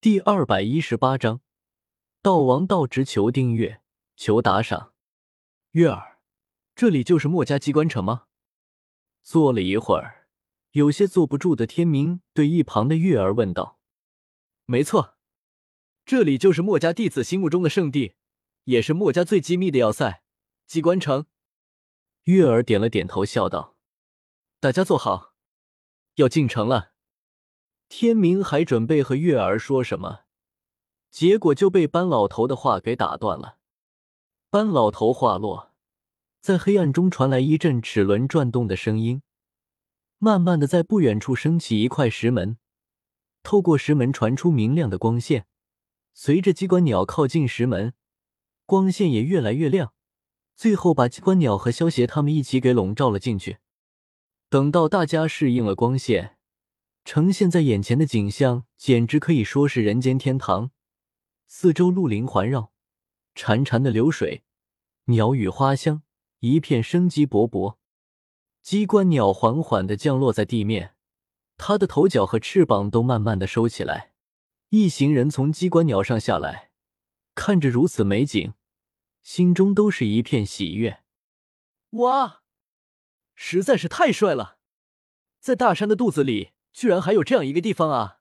第二百一十八章，道王道直求订阅，求打赏。月儿，这里就是墨家机关城吗？坐了一会儿，有些坐不住的天明对一旁的月儿问道：“没错，这里就是墨家弟子心目中的圣地，也是墨家最机密的要塞——机关城。”月儿点了点头，笑道：“大家坐好，要进城了。”天明还准备和月儿说什么，结果就被班老头的话给打断了。班老头话落，在黑暗中传来一阵齿轮转动的声音，慢慢的在不远处升起一块石门，透过石门传出明亮的光线。随着机关鸟靠近石门，光线也越来越亮，最后把机关鸟和萧协他们一起给笼罩了进去。等到大家适应了光线。呈现在眼前的景象简直可以说是人间天堂，四周绿林环绕，潺潺的流水，鸟语花香，一片生机勃勃。机关鸟缓缓的降落在地面，它的头角和翅膀都慢慢的收起来。一行人从机关鸟上下来，看着如此美景，心中都是一片喜悦。哇，实在是太帅了，在大山的肚子里。居然还有这样一个地方啊！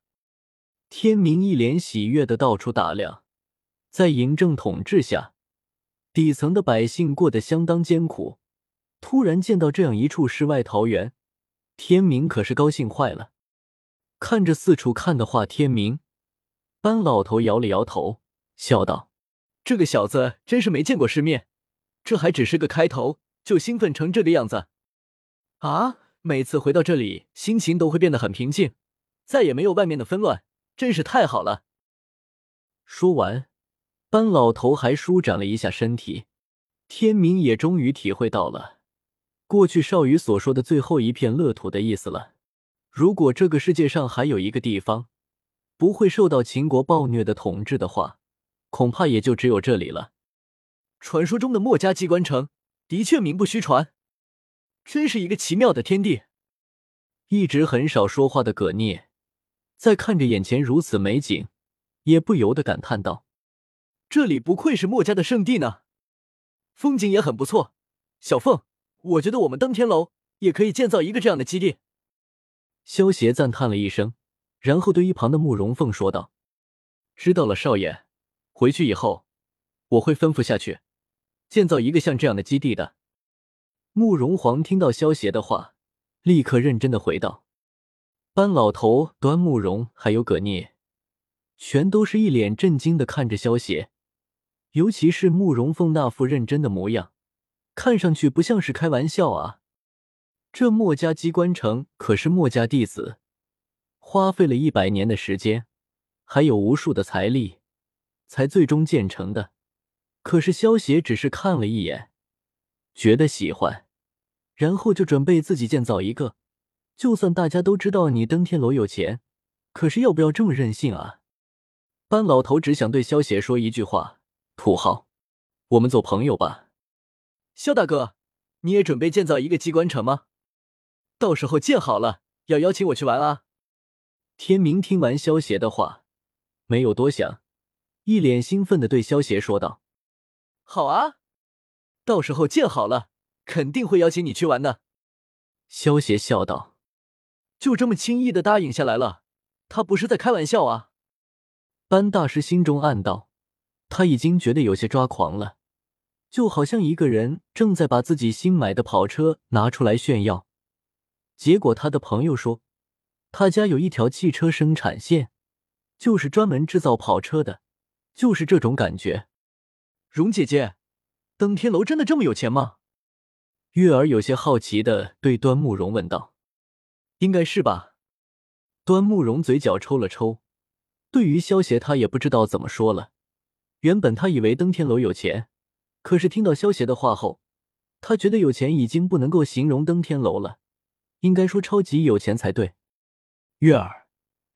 天明一脸喜悦的到处打量，在嬴政统治下，底层的百姓过得相当艰苦，突然见到这样一处世外桃源，天明可是高兴坏了。看着四处看的话，天明班老头摇了摇头，笑道：“这个小子真是没见过世面，这还只是个开头，就兴奋成这个样子啊！”每次回到这里，心情都会变得很平静，再也没有外面的纷乱，真是太好了。说完，班老头还舒展了一下身体。天明也终于体会到了过去少羽所说的最后一片乐土的意思了。如果这个世界上还有一个地方不会受到秦国暴虐的统治的话，恐怕也就只有这里了。传说中的墨家机关城的确名不虚传。真是一个奇妙的天地。一直很少说话的葛聂，在看着眼前如此美景，也不由得感叹道：“这里不愧是墨家的圣地呢，风景也很不错。小凤，我觉得我们登天楼也可以建造一个这样的基地。”萧协赞叹了一声，然后对一旁的慕容凤说道：“知道了，少爷。回去以后，我会吩咐下去，建造一个像这样的基地的。”慕容皇听到萧协的话，立刻认真的回道：“班老头、端慕容还有葛聂，全都是一脸震惊的看着萧协，尤其是慕容凤那副认真的模样，看上去不像是开玩笑啊！这墨家机关城可是墨家弟子花费了一百年的时间，还有无数的财力，才最终建成的。可是萧协只是看了一眼，觉得喜欢。”然后就准备自己建造一个，就算大家都知道你登天楼有钱，可是要不要这么任性啊？班老头只想对萧协说一句话：土豪，我们做朋友吧。萧大哥，你也准备建造一个机关城吗？到时候建好了要邀请我去玩啊！天明听完萧协的话，没有多想，一脸兴奋的对萧协说道：“好啊，到时候建好了。”肯定会邀请你去玩的，萧协笑道：“就这么轻易的答应下来了，他不是在开玩笑啊？”班大师心中暗道：“他已经觉得有些抓狂了，就好像一个人正在把自己新买的跑车拿出来炫耀，结果他的朋友说他家有一条汽车生产线，就是专门制造跑车的，就是这种感觉。”荣姐姐，登天楼真的这么有钱吗？月儿有些好奇的对端木蓉问道：“应该是吧？”端木蓉嘴角抽了抽，对于萧协，他也不知道怎么说了。原本他以为登天楼有钱，可是听到萧协的话后，他觉得有钱已经不能够形容登天楼了，应该说超级有钱才对。月儿，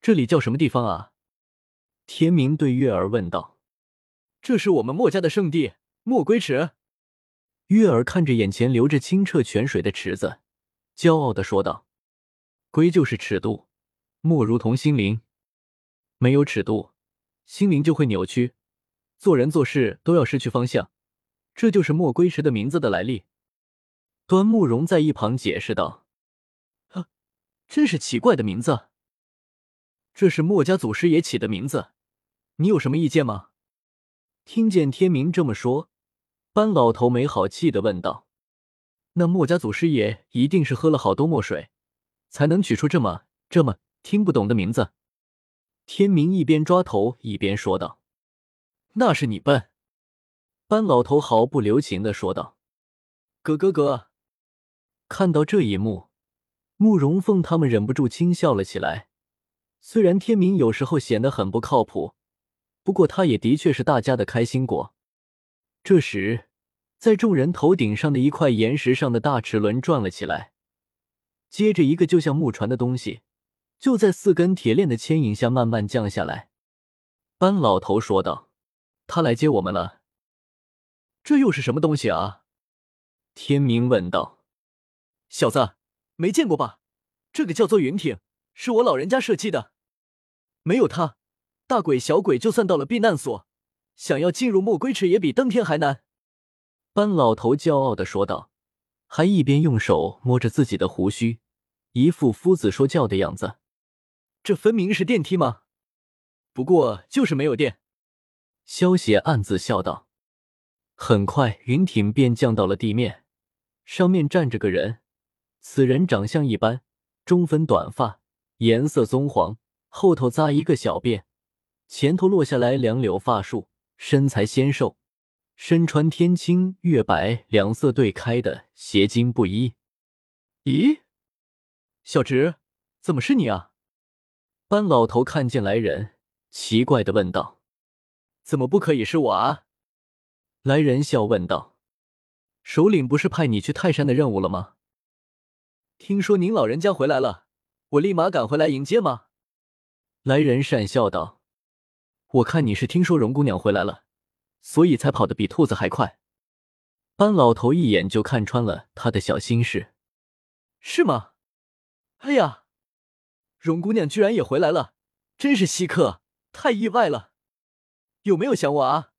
这里叫什么地方啊？天明对月儿问道：“这是我们墨家的圣地，墨龟池。”月儿看着眼前流着清澈泉水的池子，骄傲的说道：“龟就是尺度，墨如同心灵，没有尺度，心灵就会扭曲，做人做事都要失去方向。这就是莫龟石的名字的来历。端木荣在一旁解释道：“啊，真是奇怪的名字。这是墨家祖师爷起的名字，你有什么意见吗？”听见天明这么说，班老头没好气的问道：“那墨家祖师爷一定是喝了好多墨水，才能取出这么这么听不懂的名字？”天明一边抓头一边说道：“那是你笨。”班老头毫不留情的说道：“哥哥哥。”看到这一幕，慕容凤他们忍不住轻笑了起来。虽然天明有时候显得很不靠谱，不过他也的确是大家的开心果。这时，在众人头顶上的一块岩石上的大齿轮转了起来，接着一个就像木船的东西。就在四根铁链的牵引下慢慢降下来，班老头说道：“他来接我们了。”这又是什么东西啊？天明问道。“小子，没见过吧？这个叫做云艇，是我老人家设计的。没有它，大鬼小鬼就算到了避难所，想要进入莫归池也比登天还难。”班老头骄傲的说道，还一边用手摸着自己的胡须，一副夫子说教的样子。这分明是电梯吗？不过就是没有电。萧邪暗自笑道。很快，云艇便降到了地面，上面站着个人。此人长相一般，中分短发，颜色棕黄，后头扎一个小辫，前头落下来两绺发束，身材纤瘦，身穿天青月白两色对开的斜襟布衣。咦，小侄，怎么是你啊？班老头看见来人，奇怪的问道：“怎么不可以是我啊？”来人笑问道：“首领不是派你去泰山的任务了吗？听说您老人家回来了，我立马赶回来迎接吗？”来人讪笑道：“我看你是听说荣姑娘回来了，所以才跑得比兔子还快。”班老头一眼就看穿了他的小心事，是吗？哎呀！荣姑娘居然也回来了，真是稀客，太意外了。有没有想我啊？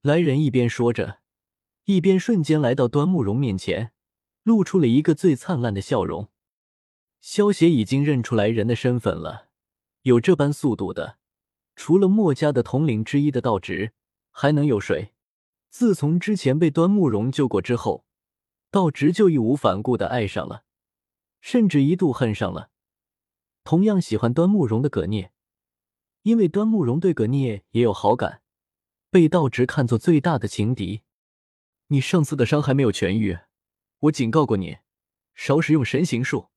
来人一边说着，一边瞬间来到端木荣面前，露出了一个最灿烂的笑容。萧协已经认出来人的身份了，有这般速度的，除了墨家的统领之一的道直，还能有谁？自从之前被端木荣救过之后，道直就义无反顾的爱上了，甚至一度恨上了。同样喜欢端木荣的葛聂，因为端木荣对葛聂也有好感，被道直看作最大的情敌。你上次的伤还没有痊愈，我警告过你，少使用神行术，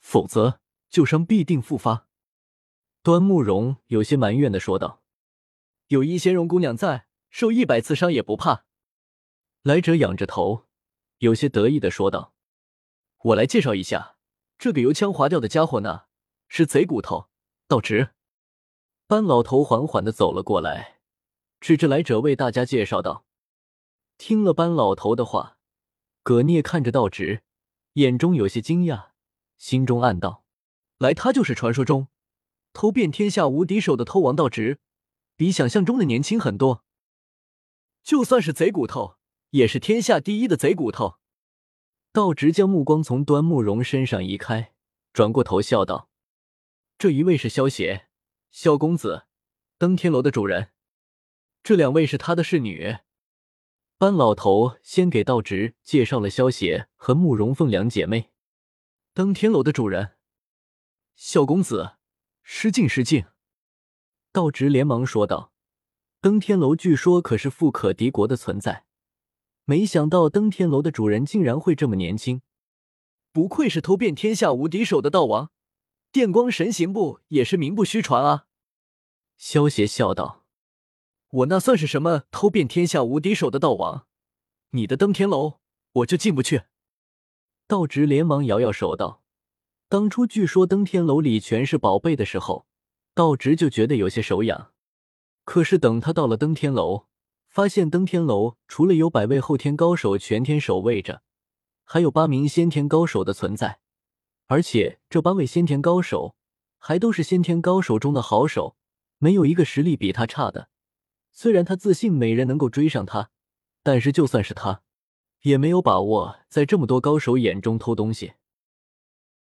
否则旧伤必定复发。端木蓉有些埋怨的说道：“有一仙容姑娘在，受一百次伤也不怕。”来者仰着头，有些得意的说道：“我来介绍一下，这个油腔滑调的家伙呢。”是贼骨头，道直。班老头缓缓的走了过来，指着来者为大家介绍道：“听了班老头的话，葛聂看着道直，眼中有些惊讶，心中暗道：来，他就是传说中偷遍天下无敌手的偷王道直，比想象中的年轻很多。就算是贼骨头，也是天下第一的贼骨头。”道直将目光从端木荣身上移开，转过头笑道。这一位是萧邪，萧公子，登天楼的主人。这两位是他的侍女。班老头先给道直介绍了萧邪和慕容凤两姐妹。登天楼的主人，萧公子，失敬失敬。道直连忙说道：“登天楼据说可是富可敌国的存在，没想到登天楼的主人竟然会这么年轻，不愧是偷遍天下无敌手的道王。”电光神行步也是名不虚传啊！萧邪笑道：“我那算是什么偷遍天下无敌手的道王？你的登天楼我就进不去。”道直连忙摇摇手道：“当初据说登天楼里全是宝贝的时候，道直就觉得有些手痒。可是等他到了登天楼，发现登天楼除了有百位后天高手全天守卫着，还有八名先天高手的存在。”而且这八位先天高手还都是先天高手中的好手，没有一个实力比他差的。虽然他自信没人能够追上他，但是就算是他，也没有把握在这么多高手眼中偷东西。